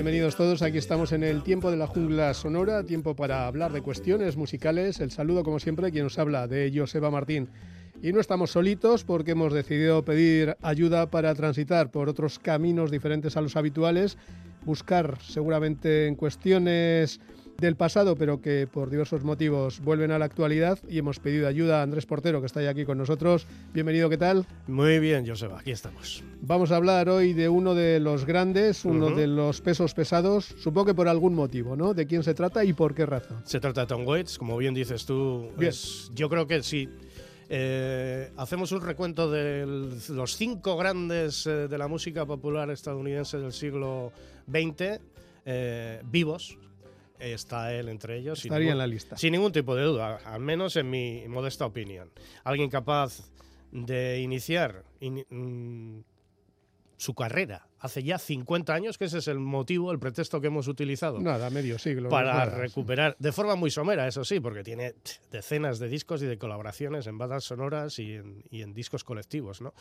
Bienvenidos todos. Aquí estamos en el tiempo de la jungla sonora, tiempo para hablar de cuestiones musicales. El saludo, como siempre, quien nos habla de Joseba Martín. Y no estamos solitos porque hemos decidido pedir ayuda para transitar por otros caminos diferentes a los habituales, buscar seguramente en cuestiones del pasado, pero que por diversos motivos vuelven a la actualidad y hemos pedido ayuda a Andrés Portero, que está ya aquí con nosotros. Bienvenido, ¿qué tal? Muy bien, Joseba, aquí estamos. Vamos a hablar hoy de uno de los grandes, uno uh -huh. de los pesos pesados, supongo que por algún motivo, ¿no? ¿De quién se trata y por qué razón? Se trata de Tom Waits, como bien dices tú. Bien. Es, yo creo que sí. Eh, hacemos un recuento de los cinco grandes eh, de la música popular estadounidense del siglo XX, eh, vivos, está él entre ellos. Estaría ningún, en la lista. Sin ningún tipo de duda, al menos en mi modesta opinión. Alguien capaz de iniciar in, mm, su carrera hace ya 50 años, que ese es el motivo, el pretexto que hemos utilizado. Nada, medio siglo. Para nada, recuperar, de forma muy somera, eso sí, porque tiene decenas de discos y de colaboraciones en bandas sonoras y en, y en discos colectivos, ¿no?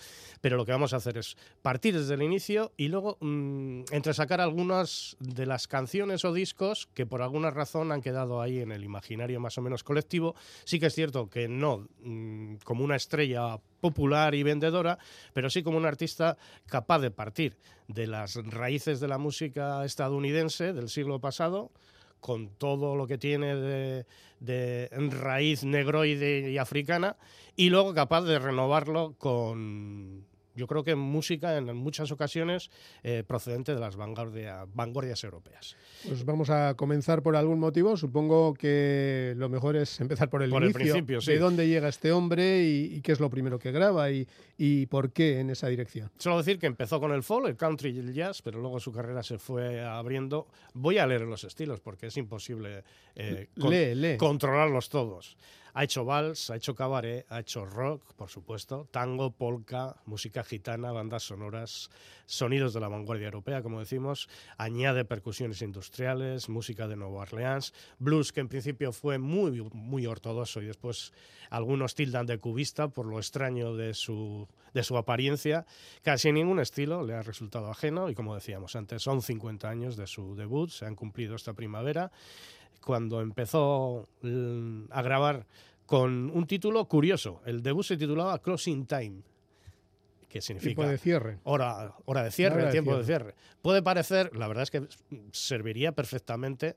Pero lo que vamos a hacer es partir desde el inicio y luego mmm, entresacar algunas de las canciones o discos que por alguna razón han quedado ahí en el imaginario más o menos colectivo. Sí que es cierto que no mmm, como una estrella popular y vendedora, pero sí como un artista capaz de partir de las raíces de la música estadounidense del siglo pasado, con todo lo que tiene de, raíz negroide y africana, y luego capaz de renovarlo con, yo creo que música en muchas ocasiones eh, procedente de las vanguardia, vanguardias europeas. Pues vamos a comenzar por algún motivo. Supongo que lo mejor es empezar por el por inicio. El principio, sí. ¿De dónde llega este hombre y, y, qué es lo primero que graba y, y por qué en esa dirección? Solo decir que empezó con el folk, el country y el jazz, pero luego su carrera se fue abriendo. Voy a leer los estilos porque es imposible eh, con, lee, lee. controlarlos todos. Ha hecho vals, ha hecho cabaret, ha hecho rock, por supuesto, tango, polka, música gitana, bandas sonoras, sonidos de la vanguardia europea, como decimos, añade percusiones industriales, música de Nueva Orleans, blues que en principio fue muy, muy ortodoxo y después algunos tildan de cubista por lo extraño de su, de su apariencia. Casi ningún estilo le ha resultado ajeno y como decíamos antes, son 50 años de su debut, se han cumplido esta primavera cuando empezó a grabar con un título curioso. El debut se titulaba Closing Time, que significa tiempo de cierre. Hora, hora de cierre, hora de tiempo cierre. de cierre. Puede parecer, la verdad es que serviría perfectamente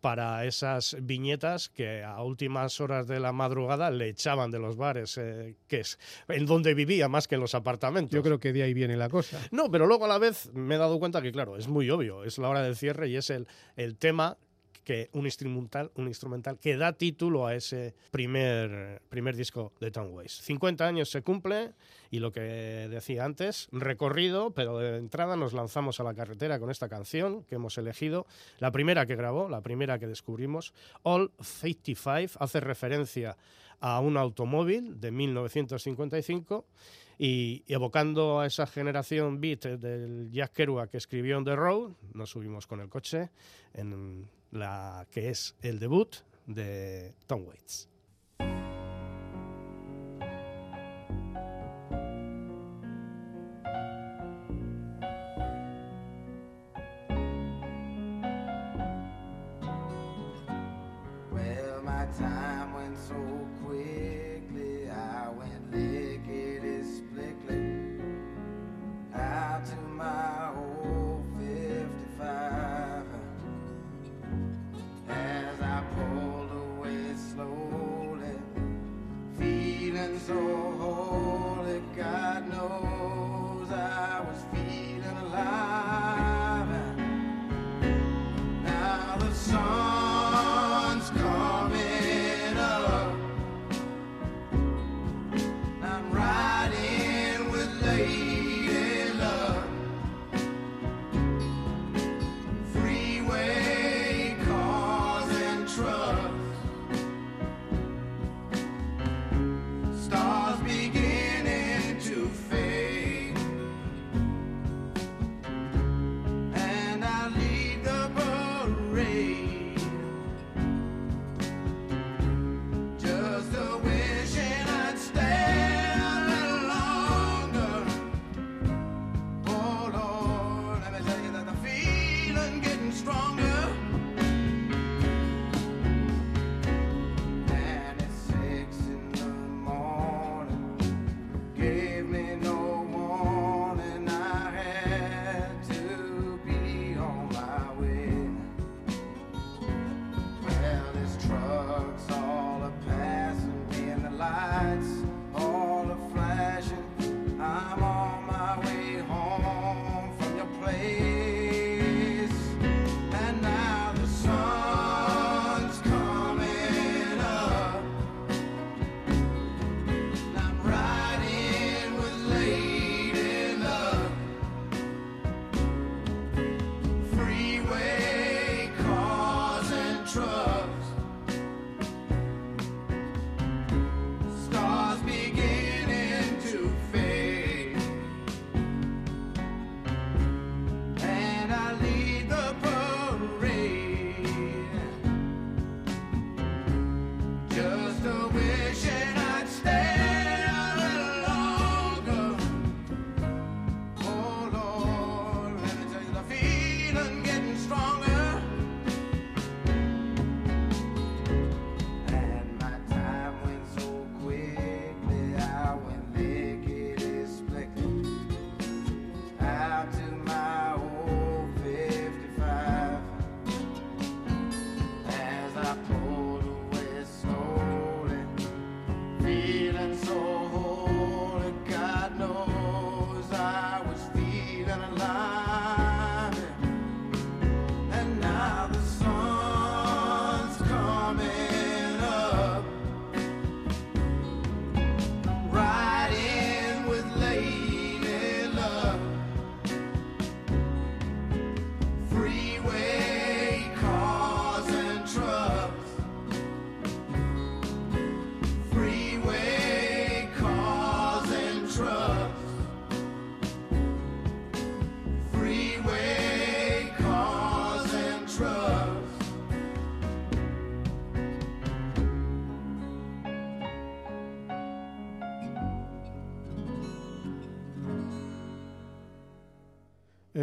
para esas viñetas que a últimas horas de la madrugada le echaban de los bares, eh, que es en donde vivía más que en los apartamentos. Yo creo que de ahí viene la cosa. No, pero luego a la vez me he dado cuenta que, claro, es muy obvio, es la hora del cierre y es el, el tema que un instrumental, un instrumental que da título a ese primer, primer disco de Tom Waits. 50 años se cumple y lo que decía antes, recorrido, pero de entrada nos lanzamos a la carretera con esta canción que hemos elegido, la primera que grabó, la primera que descubrimos, All 55, hace referencia a un automóvil de 1955 y evocando a esa generación beat del Jack Kerouac que escribió On the Road, nos subimos con el coche en la que es el debut de Tom Waits.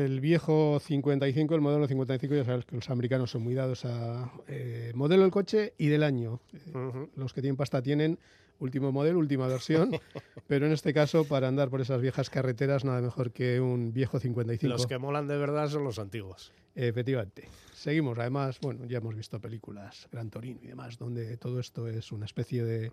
El viejo 55, el modelo 55, ya sabes que los americanos son muy dados a eh, modelo del coche y del año. Eh. Los que tienen pasta tienen último modelo, última versión, pero en este caso para andar por esas viejas carreteras nada mejor que un viejo 55. Los que molan de verdad son los antiguos. Efectivamente. Seguimos, además, bueno, ya hemos visto películas, Gran Torino y demás, donde todo esto es una especie de,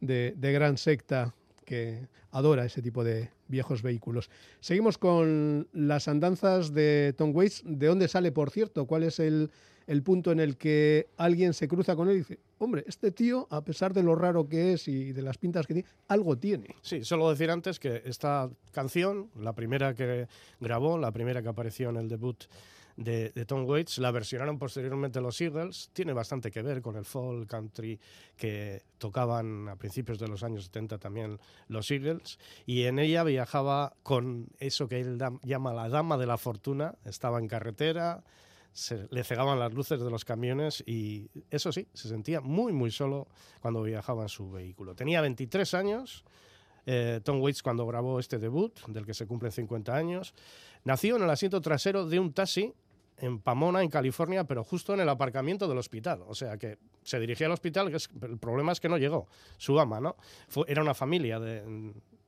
de- de gran secta que adora ese tipo de viejos vehículos. Seguimos con las andanzas de Tom Waits. ¿De dónde sale, por cierto? ¿Cuál es el, el punto en el que alguien se cruza con él y dice, hombre, este tío, a pesar de lo raro que es y de las pintas que tiene, algo tiene? Sí, solo decir antes que esta canción, la primera que grabó, la primera que apareció en el debut de, Tom Waits, la versionaron posteriormente los Eagles, tiene bastante que ver con el folk country que tocaban a principios de los años 70 también los Eagles, y en ella viajaba con eso que él llama la dama de la fortuna, estaba en carretera, se le cegaban las luces de los camiones y eso sí, se sentía muy muy solo cuando viajaba en su vehículo. Tenía 23 años, eh, Tom Waits cuando grabó este debut, del que se cumplen 50 años. Nació en el asiento trasero de un taxi en Pomona, en California, pero justo en el aparcamiento del hospital. O sea que se dirigía al hospital, que es- el problema es que no llegó. Su ama, ¿no? Era una familia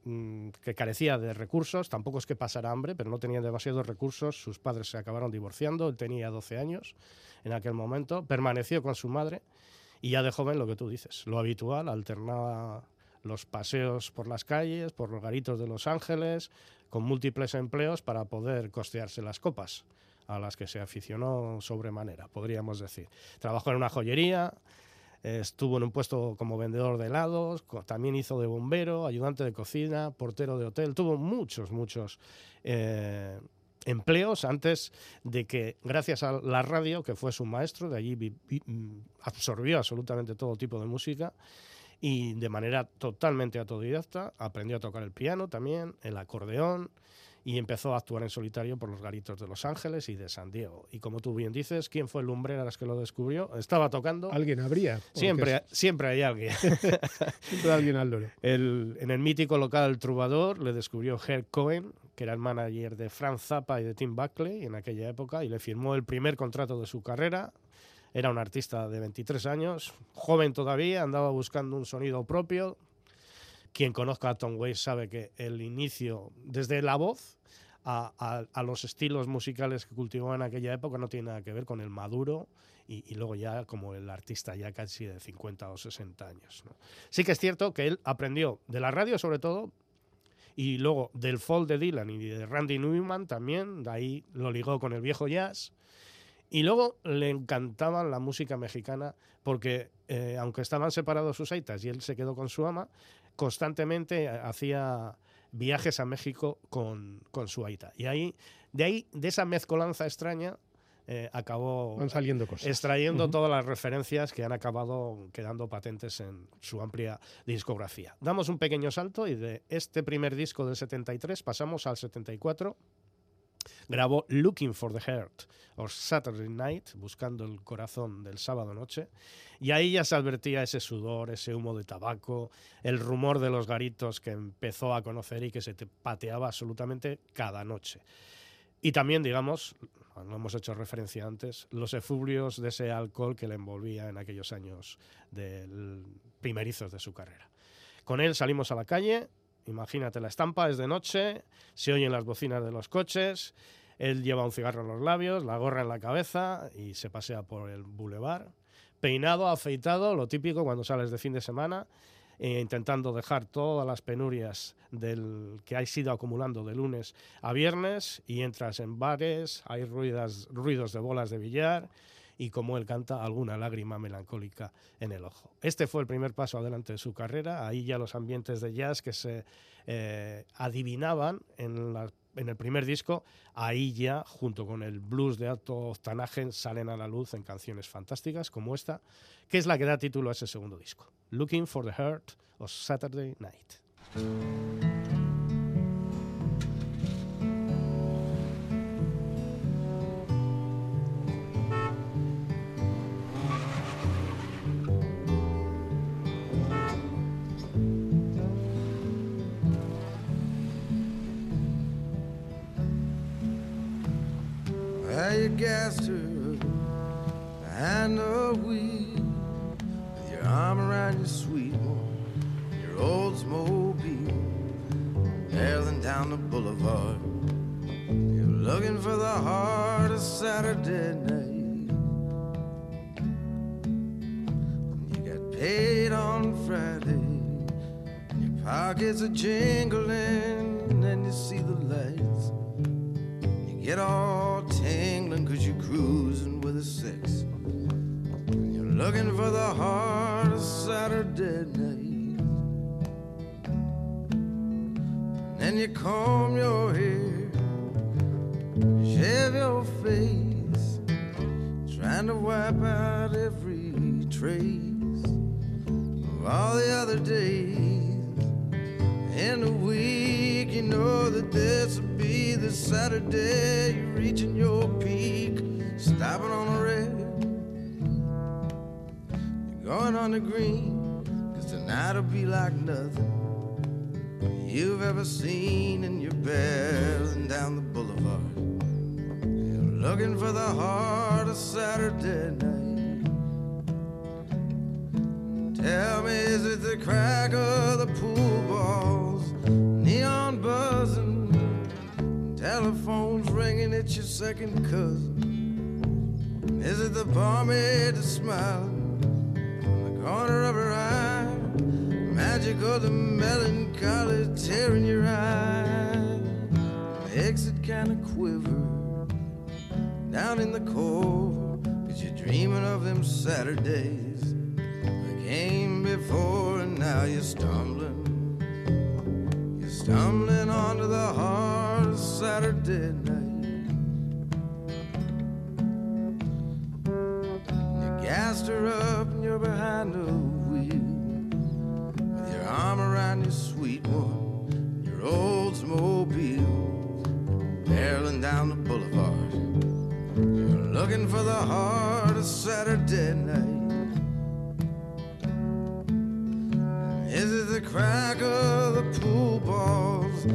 mm, que carecía de recursos, tampoco es que pasara hambre, pero no tenían demasiados recursos. Sus padres se acabaron divorciando, él tenía 12 años en aquel momento, permaneció con su madre y ya de joven lo que tú dices, lo habitual, alternaba los paseos por las calles, por los garitos de Los Ángeles, con múltiples empleos para poder costearse las copas a las que se aficionó sobremanera, podríamos decir. Trabajó en una joyería, estuvo en un puesto como vendedor de helados, también hizo de bombero, ayudante de cocina, portero de hotel, tuvo muchos, muchos eh, empleos antes de que, gracias a la radio, que fue su maestro, de allí absorbió absolutamente todo tipo de música y de manera totalmente autodidacta aprendió a tocar el piano también, el acordeón y empezó a actuar en solitario por los garitos de Los Ángeles y de San Diego. Y como tú bien dices, ¿quién fue el lumbrera que lo descubrió? Estaba tocando. Alguien habría. Siempre, siempre hay alguien. siempre hay alguien al loro. El- en el mítico local Trubador le descubrió Herb Cohen, que era el manager de Frank Zappa y de Tim Buckley en aquella época, y le firmó el primer contrato de su carrera. Era un artista de 23 años, joven todavía, andaba buscando un sonido propio. Quien conozca a Tom Waits sabe que el inicio, desde la voz a, a- a los estilos musicales que cultivó en aquella época, no tiene nada que ver con el maduro y, y luego ya como el artista ya casi de 50 o 60 años. ¿no? Sí que es cierto que él aprendió de la radio sobre todo y luego del folk de Dylan y de Randy Newman también, de ahí lo ligó con el viejo jazz. Y luego le encantaba la música mexicana porque eh, aunque estaban separados sus aitas y él se quedó con su ama, constantemente eh, hacía viajes a México con, con su aita. Y ahí, de ahí, de esa mezcolanza extraña, eh, acabó Van saliendo cosas. extrayendo todas las referencias que han acabado quedando patentes en su amplia discografía. Damos un pequeño salto y de este primer disco del 73 pasamos al 74. Grabó Looking for the Heart o Saturday Night, buscando el corazón del sábado noche, y ahí ya se advertía ese sudor, ese humo de tabaco, el rumor de los garitos que empezó a conocer y que se te pateaba absolutamente cada noche. Y también, digamos, lo hemos hecho referencia antes, los efluvios de ese alcohol que le envolvía en aquellos años del primerizos de su carrera. Con él salimos a la calle, imagínate la estampa, es de noche, se oyen las bocinas de los coches, él lleva un cigarro en los labios, la gorra en la cabeza y se pasea por el bulevar, peinado, afeitado, lo típico cuando sales de fin de semana, e intentando dejar todas las penurias del que has ido acumulando de lunes a viernes y entras en bares, hay ruidos de bolas de billar y como él canta alguna lágrima melancólica en el ojo. Este fue el primer paso adelante de su carrera, ahí ya los ambientes de jazz que se eh, adivinaban en, el primer disco, ahí ya junto con el blues de alto octanaje salen a la luz en canciones fantásticas como esta, que es la que da título a ese segundo disco, Looking for the Heart of Saturday Night. a. Saturday you're reaching your peak, stopping on the red. You're going on the green, cause tonight will be like nothing you've ever seen, and you're barreling down the boulevard. You're looking for the heart of Saturday night. Tell me, is it the crack of the pool balls, telephones ringing? It's your second cousin. Is it the barmaid that's smiling in the corner of her eye? Magic of the melancholy tearing your eye. Exit kind of quiver down in the core, cause you're dreaming of them Saturdays came before and now you're stumbling. You're stumbling onto the Saturday night. You gassed her up and you're behind the wheel with your arm around your sweet one, your Oldsmobile, barreling down the boulevard. You're looking for the heart of Saturday night. Is it the crack of the pool balls,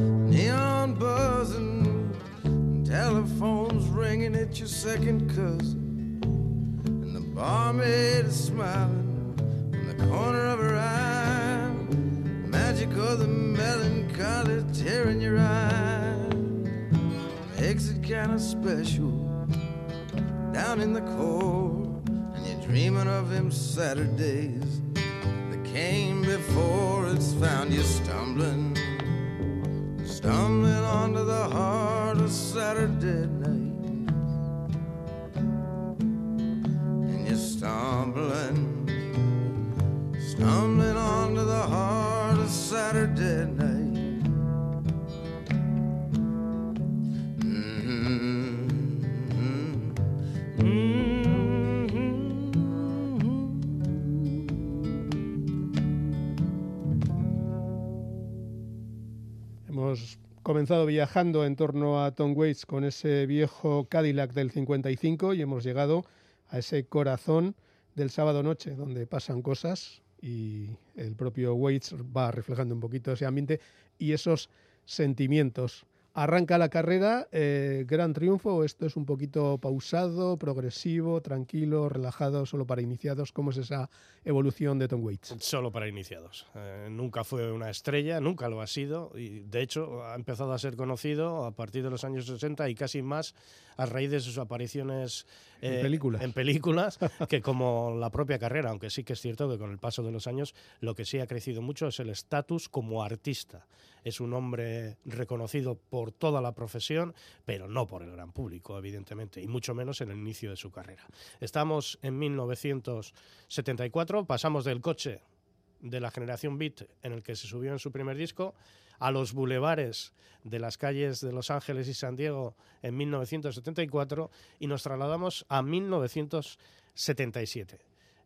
ringing at your second cousin, and the barmaid is smiling from the corner of her eye, magic of the melancholy tearing your eye, makes it kind of special down in the core, and you're dreaming of them Saturdays that came before. It's found you stumbling, stumbling onto the heart of Saturday night, comenzado viajando en torno a Tom Waits con ese viejo Cadillac del 55 y hemos llegado a ese corazón del sábado noche donde pasan cosas y el propio Waits va reflejando un poquito ese ambiente y esos sentimientos. Arranca la carrera, eh, gran triunfo, esto es un poquito pausado, progresivo, tranquilo, relajado, solo para iniciados. ¿Cómo es esa evolución de Tom Waits? Solo para iniciados. Eh, nunca fue una estrella, nunca lo ha sido y de hecho ha empezado a ser conocido a partir de los años 60 y casi más a raíz de sus apariciones En eh, películas. en películas que como la propia carrera, aunque sí que es cierto que con el paso de los años lo que sí ha crecido mucho es el estatus como artista. Es un hombre reconocido por toda la profesión, pero no por el gran público, evidentemente, y mucho menos en el inicio de su carrera. Estamos en 1974, pasamos del coche de la generación Beat en el que se subió en su primer disco a los bulevares de las calles de Los Ángeles y San Diego en 1974 y nos trasladamos a 1977.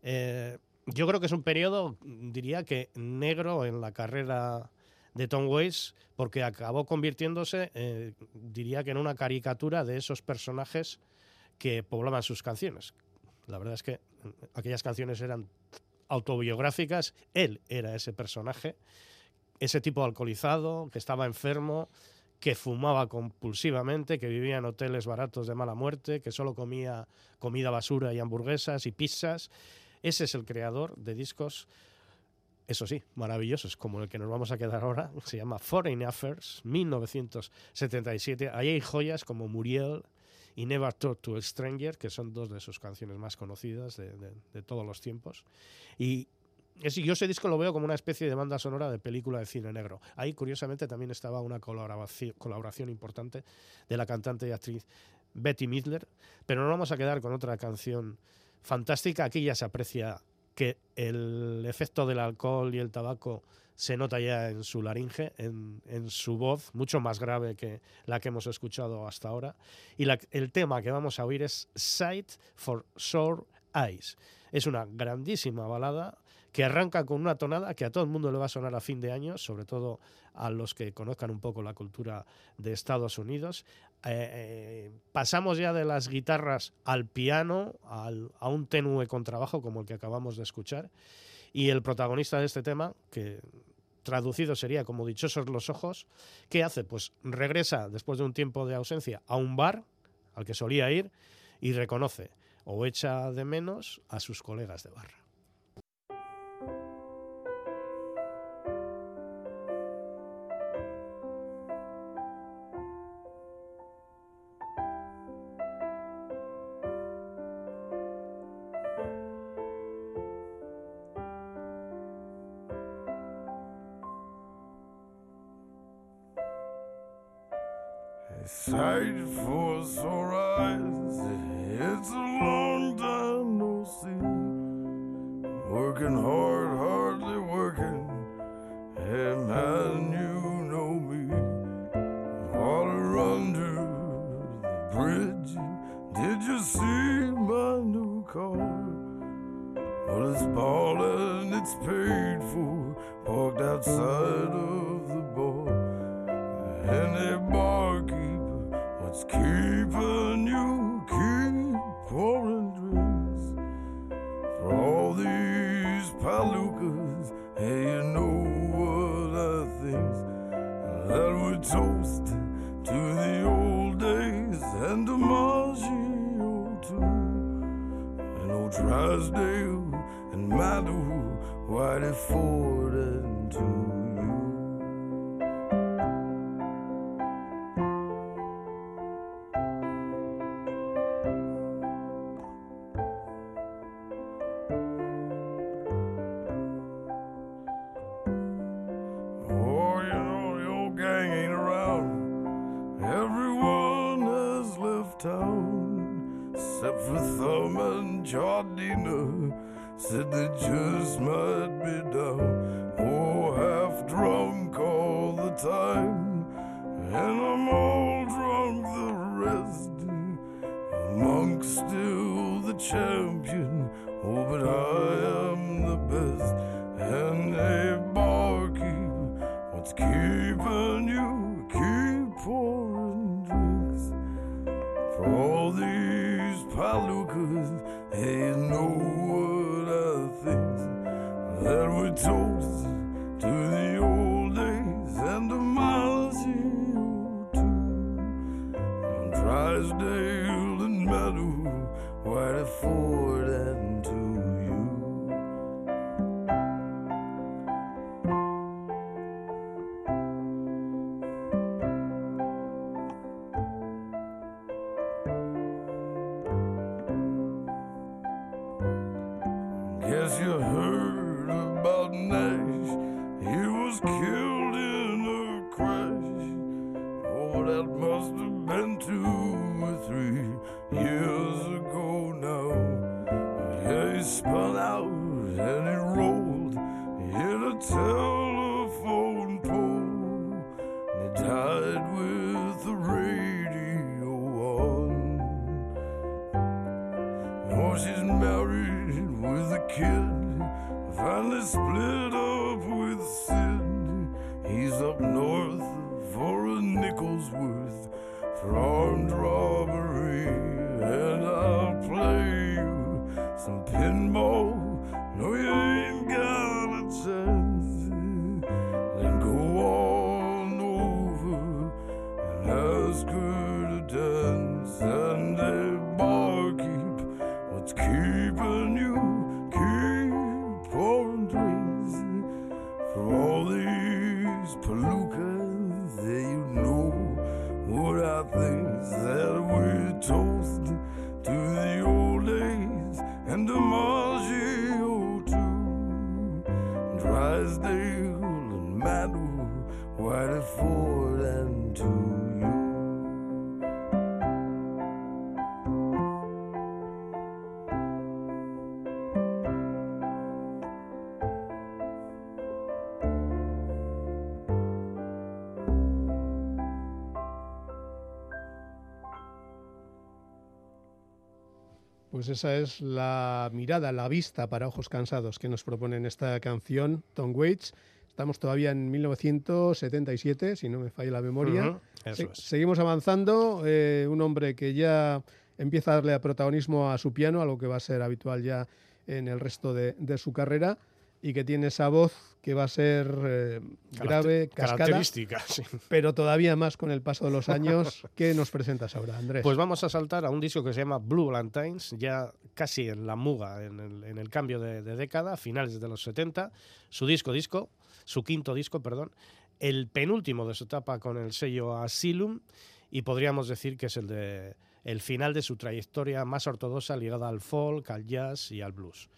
Eh, yo creo que es un periodo, diría que negro en la carrera de Tom Waits, porque acabó convirtiéndose, eh, diría que en una caricatura de esos personajes que poblaban sus canciones. La verdad es que aquellas canciones eran autobiográficas, él era ese personaje, ese tipo alcoholizado, que estaba enfermo, que fumaba compulsivamente, que vivía en hoteles baratos de mala muerte, que solo comía comida basura y hamburguesas y pizzas. Ese es el creador de discos, eso sí, maravillosos, como el que nos vamos a quedar ahora, se llama Foreign Affairs, 1977. Ahí hay joyas como Muriel y Never Talk to a Stranger, que son dos de sus canciones más conocidas de, de- de todos los tiempos. Y es- yo ese disco lo veo como una especie de banda sonora de película de cine negro. Ahí, curiosamente, también estaba una colaboración, colaboración importante de la cantante y actriz Betty Midler, pero no vamos a quedar con otra canción fantástica. Aquí ya se aprecia que el efecto del alcohol y el tabaco se nota ya en su laringe, en, en su voz, mucho más grave que la que hemos escuchado hasta ahora. Y el tema que vamos a oír es Sight for Sore Eyes. Es una grandísima balada que arranca con una tonada que a todo el mundo le va a sonar a fin de año, sobre todo a los que conozcan un poco la cultura de Estados Unidos. Eh, eh, pasamos ya de las guitarras al piano, a un tenue contrabajo como el que acabamos de escuchar. Y el protagonista de este tema, que traducido sería como Dichosos los ojos, ¿qué hace? Pues regresa después de un tiempo de ausencia a un bar al que solía ir y reconoce o echa de menos a sus colegas de barra. Except for Thumb and Jardina. Said they just might be down. Oh, half drunk all the time, and I'm all drunk the rest. Monk's still the champion, oh, but I am the best. And a barkeep, what's keeping you? That Pues esa es la mirada, la vista para ojos cansados que nos propone en esta canción Tom Waits. Estamos todavía en 1977, si no me falla la memoria. Ujú, eso Se- es. Seguimos avanzando. eh, un hombre que ya empieza a darle protagonismo a su piano, algo que va a ser habitual ya en el resto de, de su carrera, y que tiene esa voz que va a ser eh, grave, cascada, Característica, sí. pero todavía más con el paso de los años. ¿Qué nos presentas ahora, Andrés? Pues vamos a saltar a un disco que se llama Blue Valentines, ya casi en la muga, en el, en el cambio de, de década, finales de los 70. Su disco, disco, su quinto disco, perdón, el penúltimo de su etapa con el sello Asylum, y podríamos decir que es el de el final de su trayectoria más ortodoxa ligada al folk, al jazz y al blues.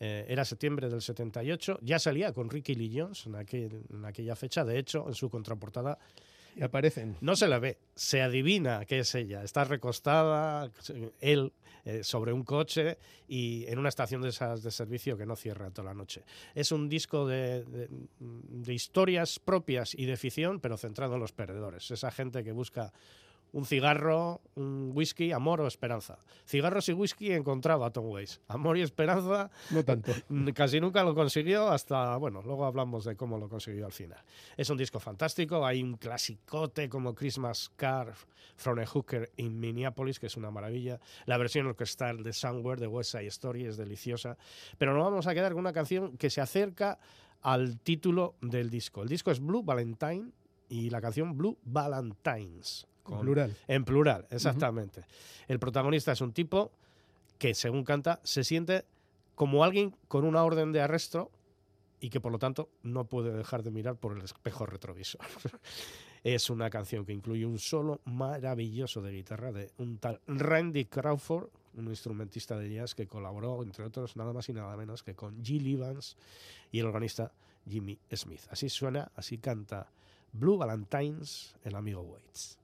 Eh, era septiembre del 78, ya salía con Ricky Lee Jones en, aquel- en aquella fecha, de hecho, en su contraportada Y aparecen. no se la ve, se adivina que es ella. Está recostada, él, eh, sobre un coche y en una estación de esas de servicio que no cierra toda la noche. Es un disco de, de- de historias propias y de ficción, pero centrado en los perdedores. Esa gente que busca un cigarro, un whisky, amor o esperanza. Cigarros y whisky encontraba Tom Waits. Amor y esperanza No tanto. casi nunca lo consiguió hasta, bueno, luego hablamos de cómo lo consiguió al final. Es un disco fantástico, hay un clasicote como Christmas Car from a Hooker in Minneapolis, que es una maravilla. La versión orquestal de Somewhere de West Side Story es deliciosa, pero nos vamos a quedar con una canción que se acerca al título del disco. El disco es Blue Valentine y la canción Blue Valentines. En plural. en plural, exactamente. El protagonista es un tipo que, según canta, se siente como alguien con una orden de arresto y que, por lo tanto, no puede dejar de mirar por el espejo retrovisor. es una canción que incluye un solo maravilloso de guitarra de un tal Randy Crawford, un instrumentista de jazz que colaboró, entre otros, nada más y nada menos que con Jill Evans y el organista Jimmy Smith. Así suena, así canta Blue Valentines, el amigo Waits.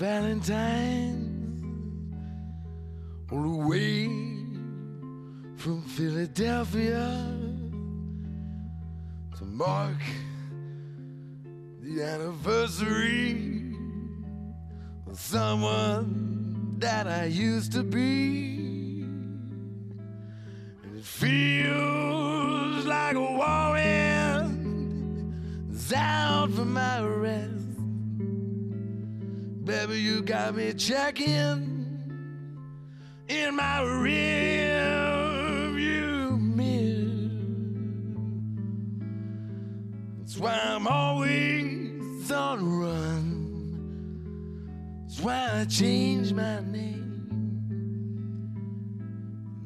Valentines all the way from Philadelphia to mark the anniversary of someone that I used to be. And it feels like a warrant is out for my arrest. Baby, you got me checking in my rearview why I'm always on the run. That's why I changed my name.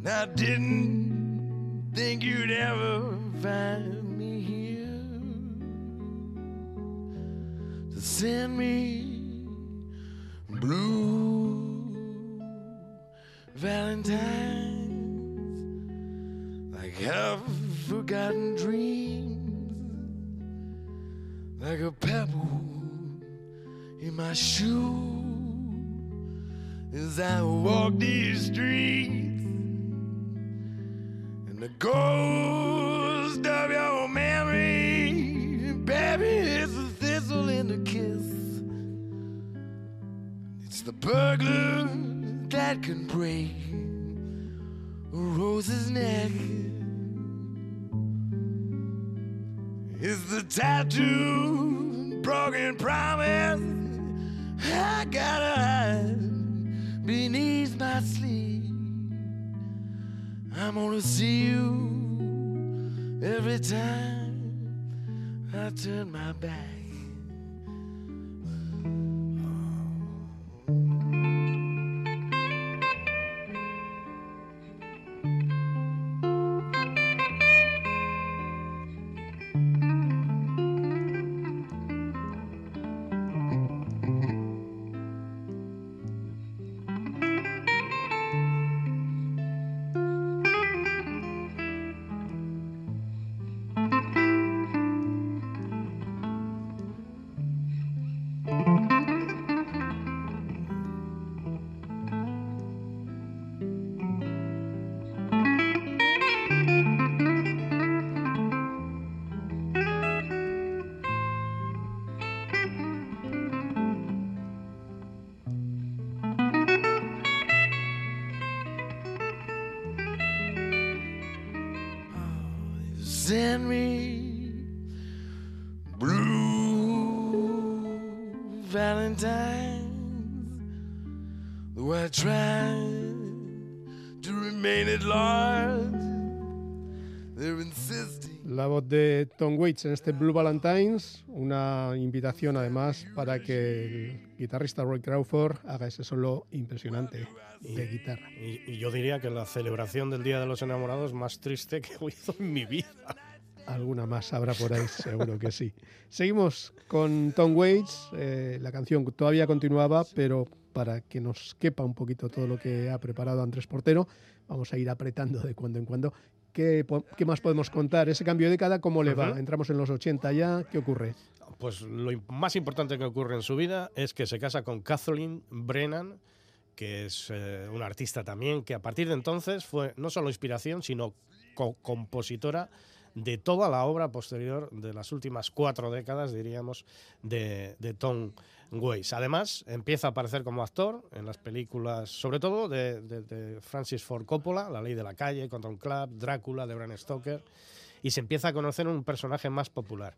And I didn't think you'd ever find me here to send me blue valentines like half forgotten dreams like a pebble in my shoe as I walk these streets and the ghost of your memory, baby, it's a thistle in a kiss. It's the burglar that can break a rose's neck. It's the tattoo, broken promise. I gotta hide beneath my sleeve. I'm gonna see you every time I turn my back. Waits en este Blue Valentines, una invitación además para que el guitarrista Roy Crawford haga ese solo impresionante de guitarra. Y, y yo diría que la celebración del Día de los Enamorados más triste que he oído en mi vida. Alguna más habrá por ahí, seguro que sí. Seguimos con Tom Waits. eh, la canción todavía continuaba, pero para que nos quepa un poquito todo lo que ha preparado Andrés Portero, vamos a ir apretando de cuando en cuando ¿qué, más podemos contar? Ese cambio de década, ¿cómo le va? Entramos en los 80 ya, ¿qué ocurre? Pues lo más importante que ocurre en su vida es que se casa con Kathleen Brennan, que es eh, una artista también, que a partir de entonces fue no solo inspiración, sino co- compositora de toda la obra posterior de las últimas cuatro décadas, diríamos, de, de Tom Waits. Además, empieza a aparecer como actor en las películas, sobre todo de, Francis Ford Coppola, La Ley de la Calle, Control Club, Drácula, de Bram Stoker, y se empieza a conocer un personaje más popular.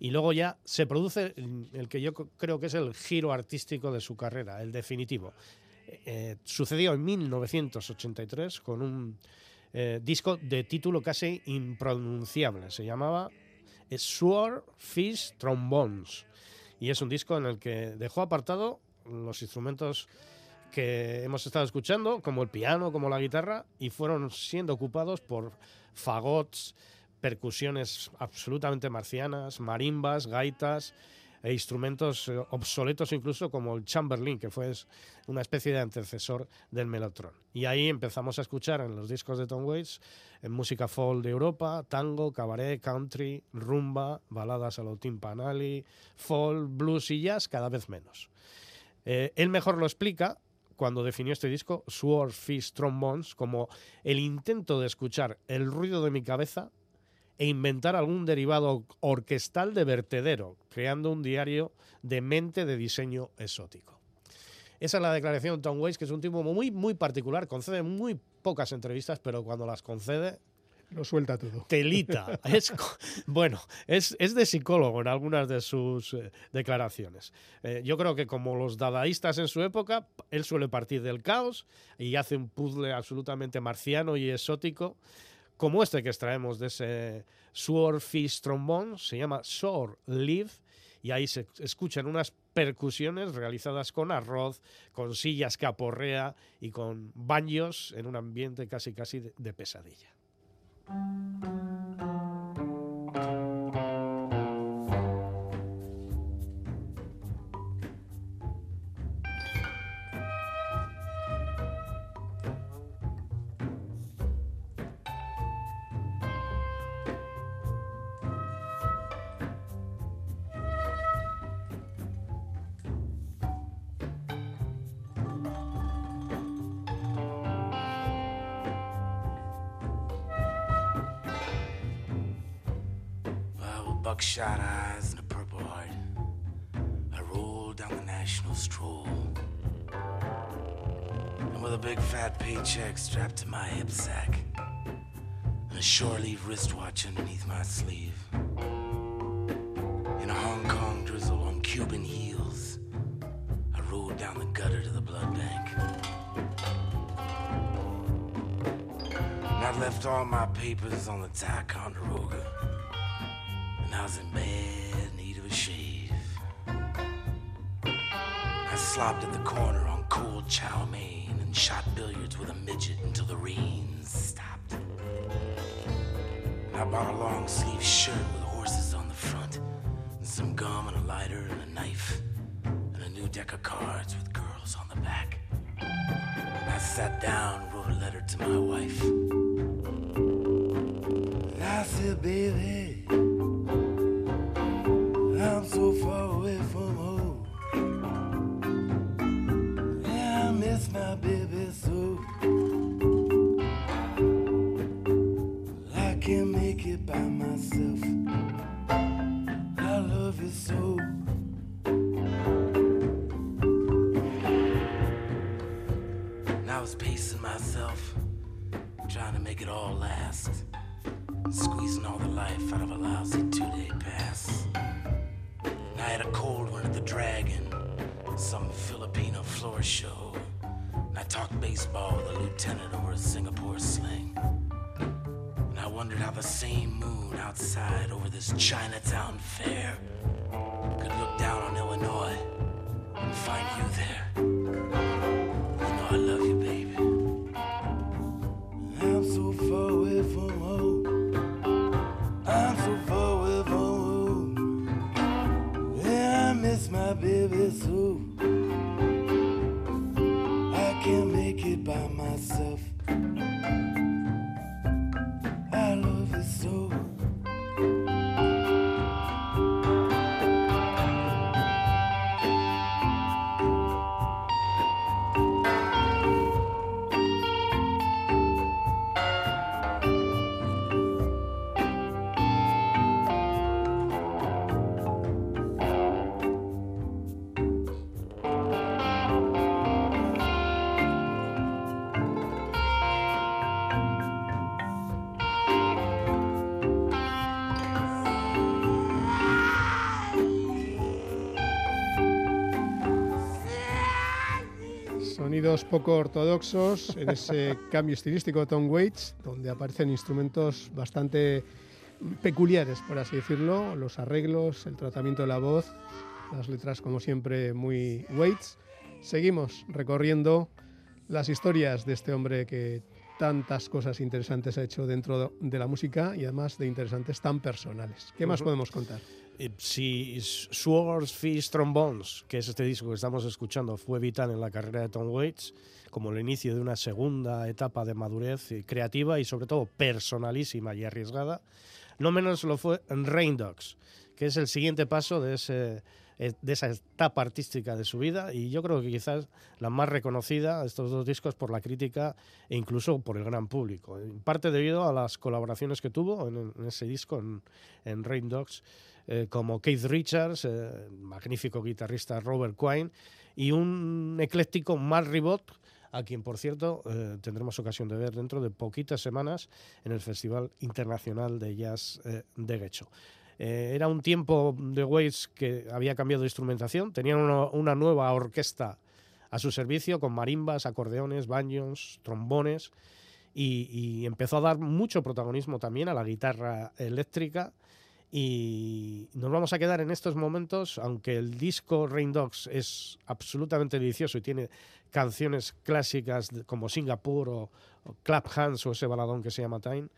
Y luego ya se produce el que yo creo que es el giro artístico de su carrera, el definitivo. Eh, sucedió en 1983 con un eh, disco de título casi impronunciable. Se llamaba Sword Fish Trombones. Y es un disco en el que dejó apartado los instrumentos que hemos estado escuchando, como el piano, como la guitarra, y fueron siendo ocupados por fagots, percusiones absolutamente marcianas, marimbas, gaitas e instrumentos eh, obsoletos incluso como el chamberlin, que fue una especie de antecesor del melotron. Y ahí empezamos a escuchar en los discos de Tom Waits música folk de Europa, tango, cabaret, country, rumba, baladas a lo timpanali, folk, blues y jazz cada vez menos. Eh, él mejor lo explica cuando definió este disco, Sword Fish Trombones, como el intento de escuchar el ruido de mi cabeza e inventar algún derivado orquestal de vertedero, creando un diario de mente de diseño exótico. Esa es la declaración de Tom Waits, que es un tipo muy, muy particular, concede muy pocas entrevistas, pero cuando las concede, Lo suelta todo. telita. Es, bueno, es, es de psicólogo en algunas de sus eh, declaraciones. Eh, yo creo que como los dadaístas en su época, él suele partir del caos y hace un puzzle absolutamente marciano y exótico, como este que extraemos de ese Swordfish Trombone, se llama Shore Live, y ahí se escuchan unas percusiones realizadas con arroz, con sillas que aporrea y con baños en un ambiente casi casi de pesadilla. Buckshot eyes and a purple heart, I rolled down the national stroll. And with a big fat paycheck strapped to my hip sack, and a shore leave wristwatch underneath my sleeve, in a Hong Kong drizzle on Cuban heels, I rode down the gutter to the blood bank. And I left all my papers on the Ticonderoga I was in bad need of a shave. I slopped at the corner on cold chow mein and shot billiards with a midget until the rains stopped. I bought a long sleeve shirt with horses on the front, and some gum and a lighter and a knife, and a new deck of cards with girls on the back. And I sat down and wrote a letter to my wife. I said, baby. I'm so far away from home. Yeah, I miss my baby so. I can't make it by myself. I love you so. And I was pacing myself, trying to make it all last squeezing all the life out of a lousy two-day pass. Had a cold one at the Dragon, some Filipino floor show. And I talked baseball with a lieutenant over a Singapore sling. And I wondered how the same moon outside over this Chinatown fair could look down on Illinois and find you there. na bebeçura. Sonidos poco ortodoxos en ese cambio estilístico de Tom Waits, donde aparecen instrumentos bastante peculiares, por así decirlo, los arreglos, el tratamiento de la voz, las letras como siempre muy Waits. Seguimos recorriendo las historias de este hombre que tantas cosas interesantes ha hecho dentro de la música y además de interesantes tan personales. ¿Qué más podemos contar? Eh, Si Swords, Fish, Trombones, que es este disco que estamos escuchando, fue vital en la carrera de Tom Waits, como el inicio de una segunda etapa de madurez eh, creativa y sobre todo personalísima y arriesgada, no menos lo fue en Rain Dogs, que es el siguiente paso de, ese, de esa etapa artística de su vida y yo creo que quizás la más reconocida, estos dos discos, por la crítica e incluso por el gran público. En parte debido a las colaboraciones que tuvo en, ese disco, en, en Rain Dogs, eh, como Keith Richards, eh, magnífico guitarrista Robert Quine y un ecléctico Mark Ribot, a quien, por cierto, eh, tendremos ocasión de ver dentro de poquitas semanas en el Festival Internacional de Jazz eh, de Guecho. Eh, era un tiempo de Waits que había cambiado de instrumentación, tenían una, nueva orquesta a su servicio con marimbas, acordeones, banjos, trombones y, empezó a dar mucho protagonismo también a la guitarra eléctrica. Y nos vamos a quedar en estos momentos, aunque el disco Rain Dogs es absolutamente delicioso y tiene canciones clásicas como Singapur o, o Clap Hands o ese baladón que se llama Time,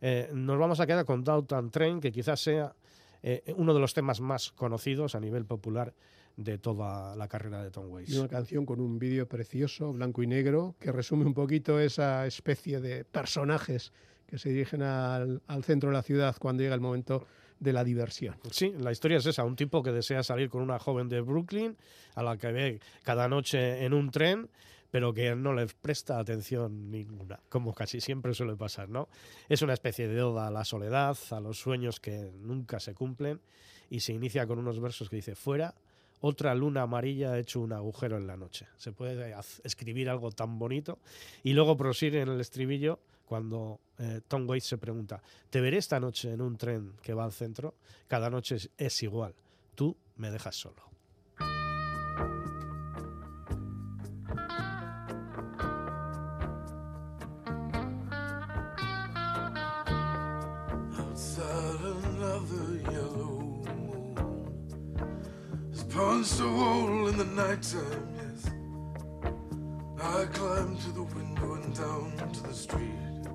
eh, nos vamos a quedar con Downtown Train, que quizás sea eh, uno de los temas más conocidos a nivel popular de toda la carrera de Tom Waits. Y una canción con un vídeo precioso, blanco y negro, que resume un poquito esa especie de personajes que se dirigen al, al centro de la ciudad cuando llega el momento de la diversión. Sí, la historia es esa, un tipo que desea salir con una joven de Brooklyn a la que ve cada noche en un tren, pero que no le presta atención ninguna, como casi siempre suele pasar, ¿no? Es una especie de oda a la soledad, a los sueños que nunca se cumplen y se inicia con unos versos que dice, fuera, otra luna amarilla ha hecho un agujero en la noche. Se puede escribir algo tan bonito y luego prosigue en el estribillo cuando eh, Tom Waits se pregunta, ¿te veré esta noche en un tren que va al centro? Cada noche es igual. Tú me dejas solo. A hole in the nighttime, yes. I climb to the window and down to the street.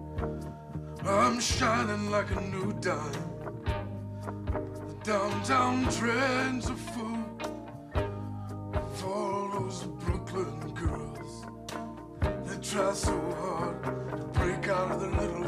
I'm shining like a new dime. The downtown trends are full of all those Brooklyn girls. They try so hard to break out of their little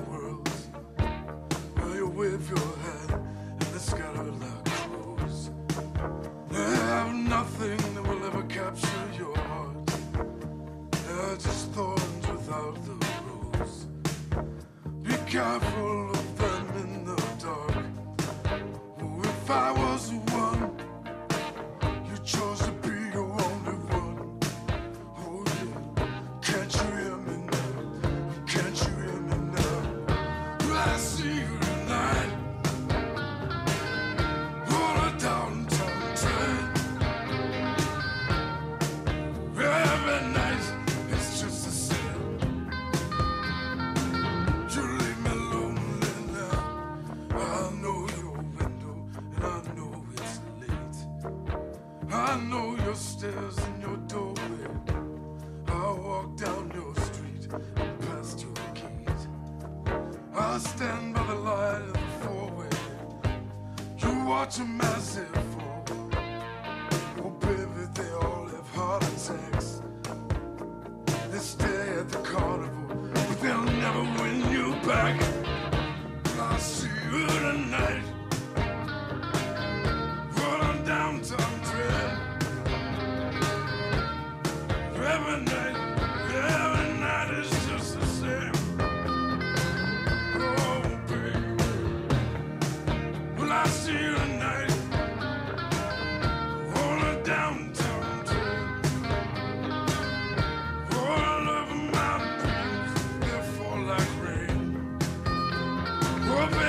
Woman!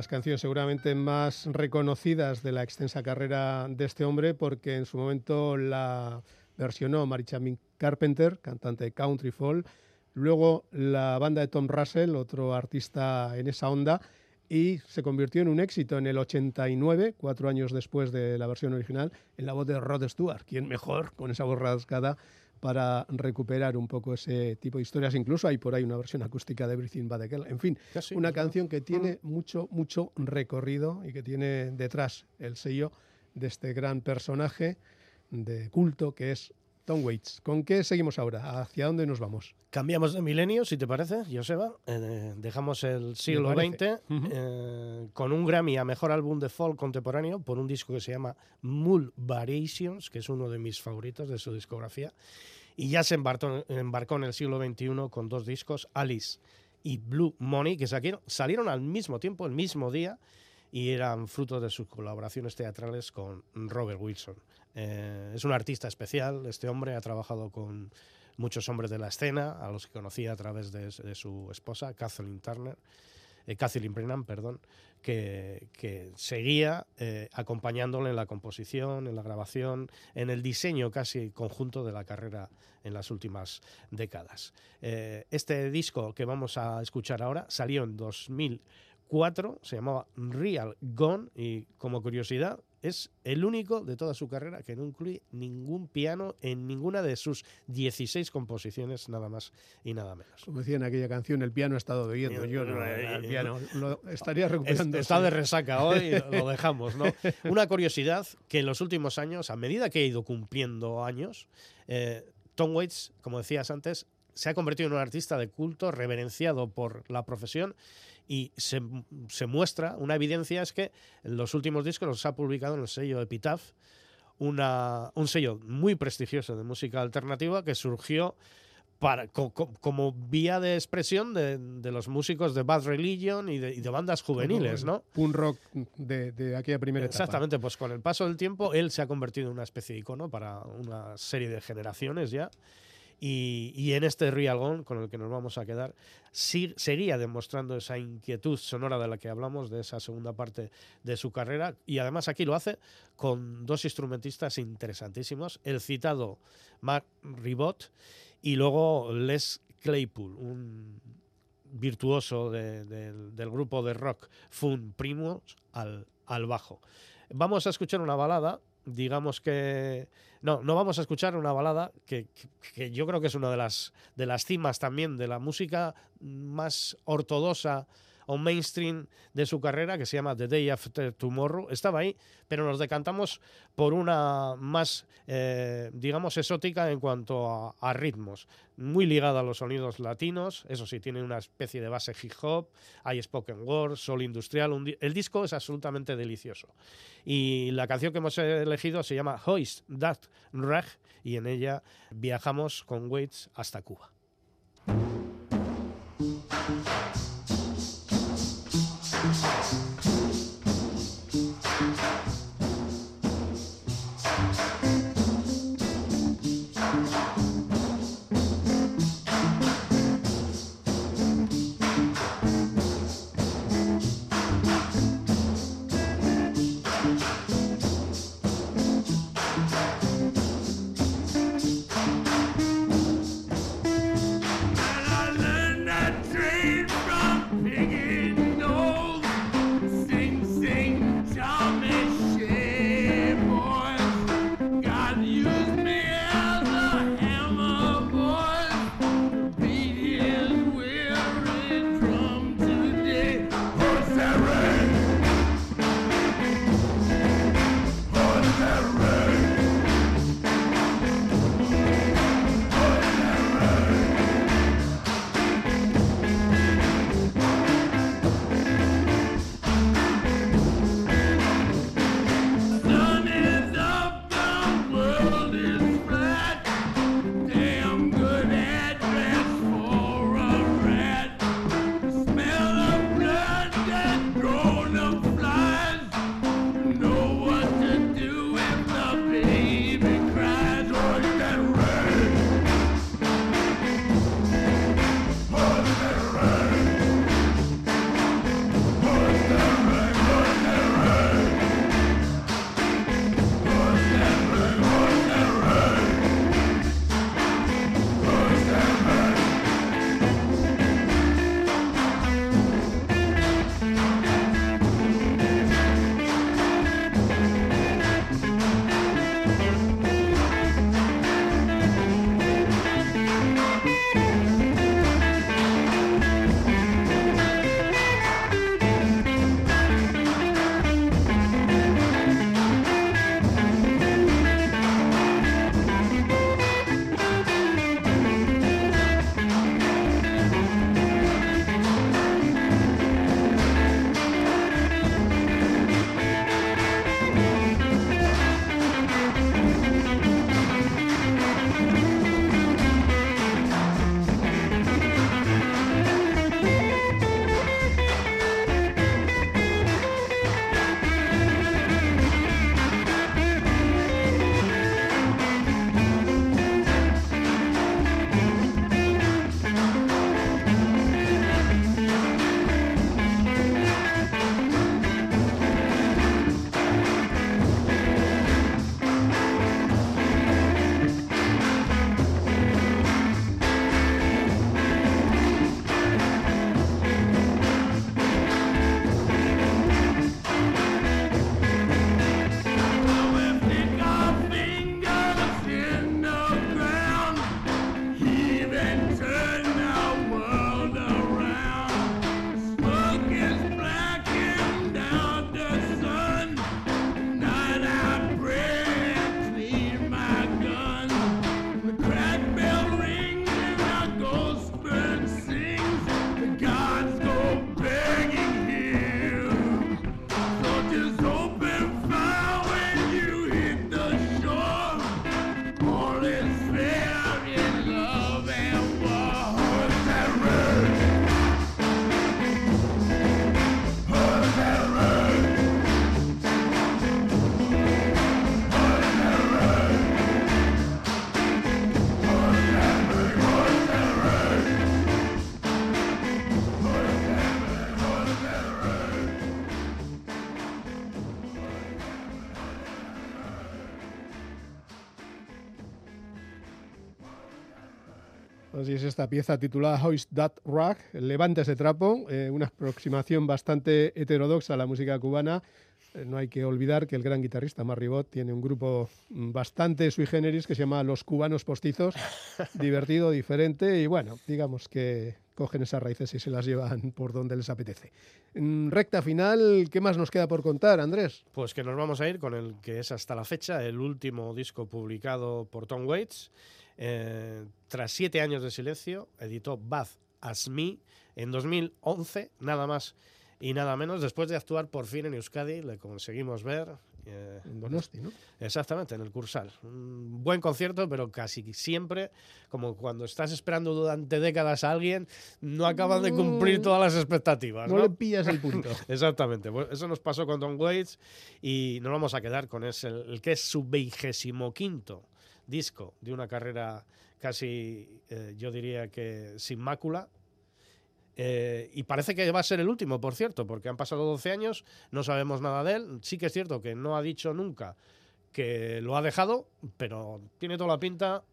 Las canciones seguramente más reconocidas de la extensa carrera de este hombre, porque en su momento la versionó Marichamin Carpenter, cantante de Country Folk, luego la banda de Tom Russell, otro artista en esa onda, y se convirtió en un éxito en el 89, cuatro años después de la versión original, en la voz de Rod Stewart, quien mejor con esa voz rasgada para recuperar un poco ese tipo de historias. Incluso hay por ahí una versión acústica de Everything But the Girl. En fin, Casi, una canción que tiene mucho, mucho recorrido y que tiene detrás el sello de este gran personaje de culto que es Tom Waits. ¿Con qué seguimos ahora? ¿Hacia dónde nos vamos? Cambiamos de milenio, si te parece, Joseba. Eh, dejamos el siglo. XX eh, con un Grammy a Mejor Álbum de Folk Contemporáneo por un disco que se llama Mul Variations, que es uno de mis favoritos de su discografía. Y ya se embarcó, embarcó en el siglo XXI con dos discos, Alice y Blue Money, que salieron, salieron al mismo tiempo, el mismo día, y eran fruto de sus colaboraciones teatrales con Robert Wilson. Eh, es un artista especial, este hombre ha trabajado con muchos hombres de la escena, a los que conocía a través de, su esposa, Kathleen Turner, eh, Kathleen Brennan, perdón, que, seguía eh, acompañándole en la composición, en la grabación, en el diseño casi conjunto de la carrera en las últimas décadas. Este disco que vamos a escuchar ahora salió en 2004, se llamaba Real Gone y como curiosidad es el único de toda su carrera que no incluye ningún piano en ninguna de sus 16 composiciones, nada más y nada menos. Como decía en aquella canción, el piano ha estado bebiendo. Yo no, Eh, el piano lo estaría Es- recuperando. Está de resaca hoy, lo dejamos, ¿no? Una curiosidad que en los últimos años, a medida que ha ido cumpliendo años, eh, Tom Waits, como decías antes, se ha convertido en un artista de culto, reverenciado por la profesión y se, se muestra, una evidencia es que los últimos discos los ha publicado en el sello Epitaph, una, un sello muy prestigioso de música alternativa que surgió para, co- co- como vía de expresión de, de los músicos de Bad Religion y de, y de bandas juveniles, ¿no? Punk rock de, de aquella primera etapa. Exactamente, pues con el paso del tiempo él se ha convertido en una especie de icono para una serie de generaciones ya. Y, en este Real con el que nos vamos a quedar, sí- seguía demostrando esa inquietud sonora de la que hablamos, de esa segunda parte de su carrera. Y además aquí lo hace con dos instrumentistas interesantísimos, el citado Mark Ribot y luego Les Claypool, un virtuoso de- del- grupo de rock Fun Primos al, al bajo. Vamos a escuchar una balada, digamos que... No, no vamos a escuchar una balada que, que- que yo creo que es una de las, de las cimas también de la música más ortodoxa o mainstream de su carrera, que se llama The Day After Tomorrow. Estaba ahí, pero nos decantamos por una más, eh, digamos, exótica en cuanto a, a ritmos. Muy ligada a los sonidos latinos, eso sí, tiene una especie de base hip hop, hay spoken word, soul industrial. un el disco es absolutamente delicioso. Y la canción que hemos elegido se llama Hoist That Rag y en ella viajamos con Waits hasta Cuba. Es esta pieza titulada Hoist That Rag, Levante ese trapo, eh, una aproximación bastante heterodoxa a la música cubana. Eh, no hay que olvidar que el gran guitarrista Marribot tiene un grupo mm, bastante sui generis que se llama Los Cubanos Postizos, divertido, diferente y bueno, digamos que cogen esas raíces y se las llevan por donde les apetece. En recta final, ¿qué más nos queda por contar, Andrés? Pues que nos vamos a ir con el que es hasta la fecha el último disco publicado por Tom Waits. Eh, tras siete años de silencio, editó Bath As Me en 2011, nada más y nada menos. Después de actuar por fin en Euskadi, le conseguimos ver. eh, En Donosti, ¿no? Exactamente, en el Cursal. Un buen concierto, pero casi siempre, como cuando estás esperando durante décadas a alguien, no acaban de cumplir todas las expectativas. No ¿no? le pillas el punto. Exactamente, pues eso nos pasó con Tom Waits y nos vamos a quedar con ese, el que es su vigésimo quinto disco de una carrera casi, eh, yo diría que sin mácula. Eh, y parece que va a ser el último, por cierto, porque han pasado 12 años, no sabemos nada de él. Sí que es cierto que no ha dicho nunca que lo ha dejado, pero tiene toda la pinta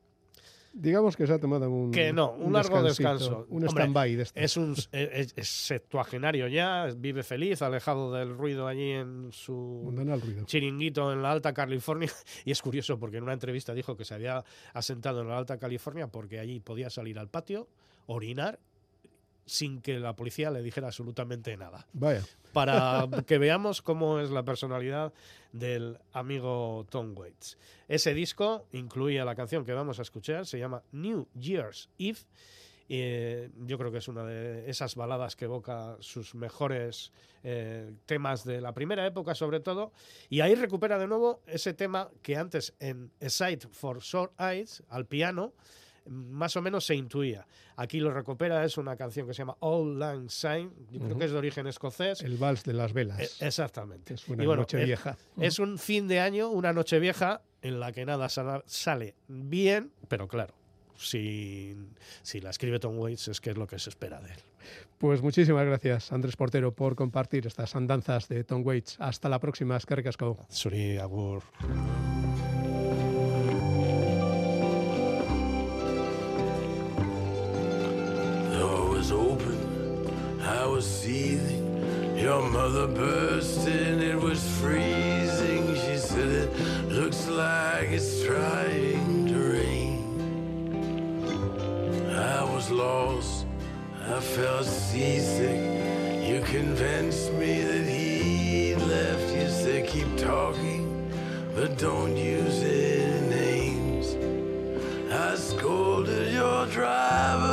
Digamos que se ha tomado un. Que no, un largo descanso. Un stand-by de esto. Es un es, es septuagenario ya, vive feliz, alejado del ruido allí en su ruido. chiringuito en la Alta California. Y es curioso porque en una entrevista dijo que se había asentado en la Alta California porque allí podía salir al patio, orinar, sin que la policía le dijera absolutamente nada. Vaya. Para que veamos cómo es la personalidad del amigo Tom Waits. Ese disco incluía la canción que vamos a escuchar, se llama New Year's Eve. Eh, yo creo que es una de esas baladas que evoca sus mejores eh, temas de la primera época, sobre todo. Y ahí recupera de nuevo ese tema que antes en A Sight for Sore Eyes, al piano, más o menos se intuía. Aquí lo recupera, es una canción que se llama All Lang Syne, yo creo que es de origen escocés. El vals de las velas. Eh, Exactamente. es una bueno, noche es- vieja. Es un fin de año, una noche vieja, en la que nada sale bien, pero claro, si, si la escribe Tom Waits es que es lo que se espera de él. Pues muchísimas gracias, Andrés Portero, por compartir estas andanzas de Tom Waits. Hasta la próxima, es que ricasco. Suri Agur. Was seething. Your mother burst in, it was freezing. She said, It looks like it's trying to rain. I was lost, I felt seasick. You convinced me that he'd left. You said, Keep talking, but don't use any names. I scolded your driver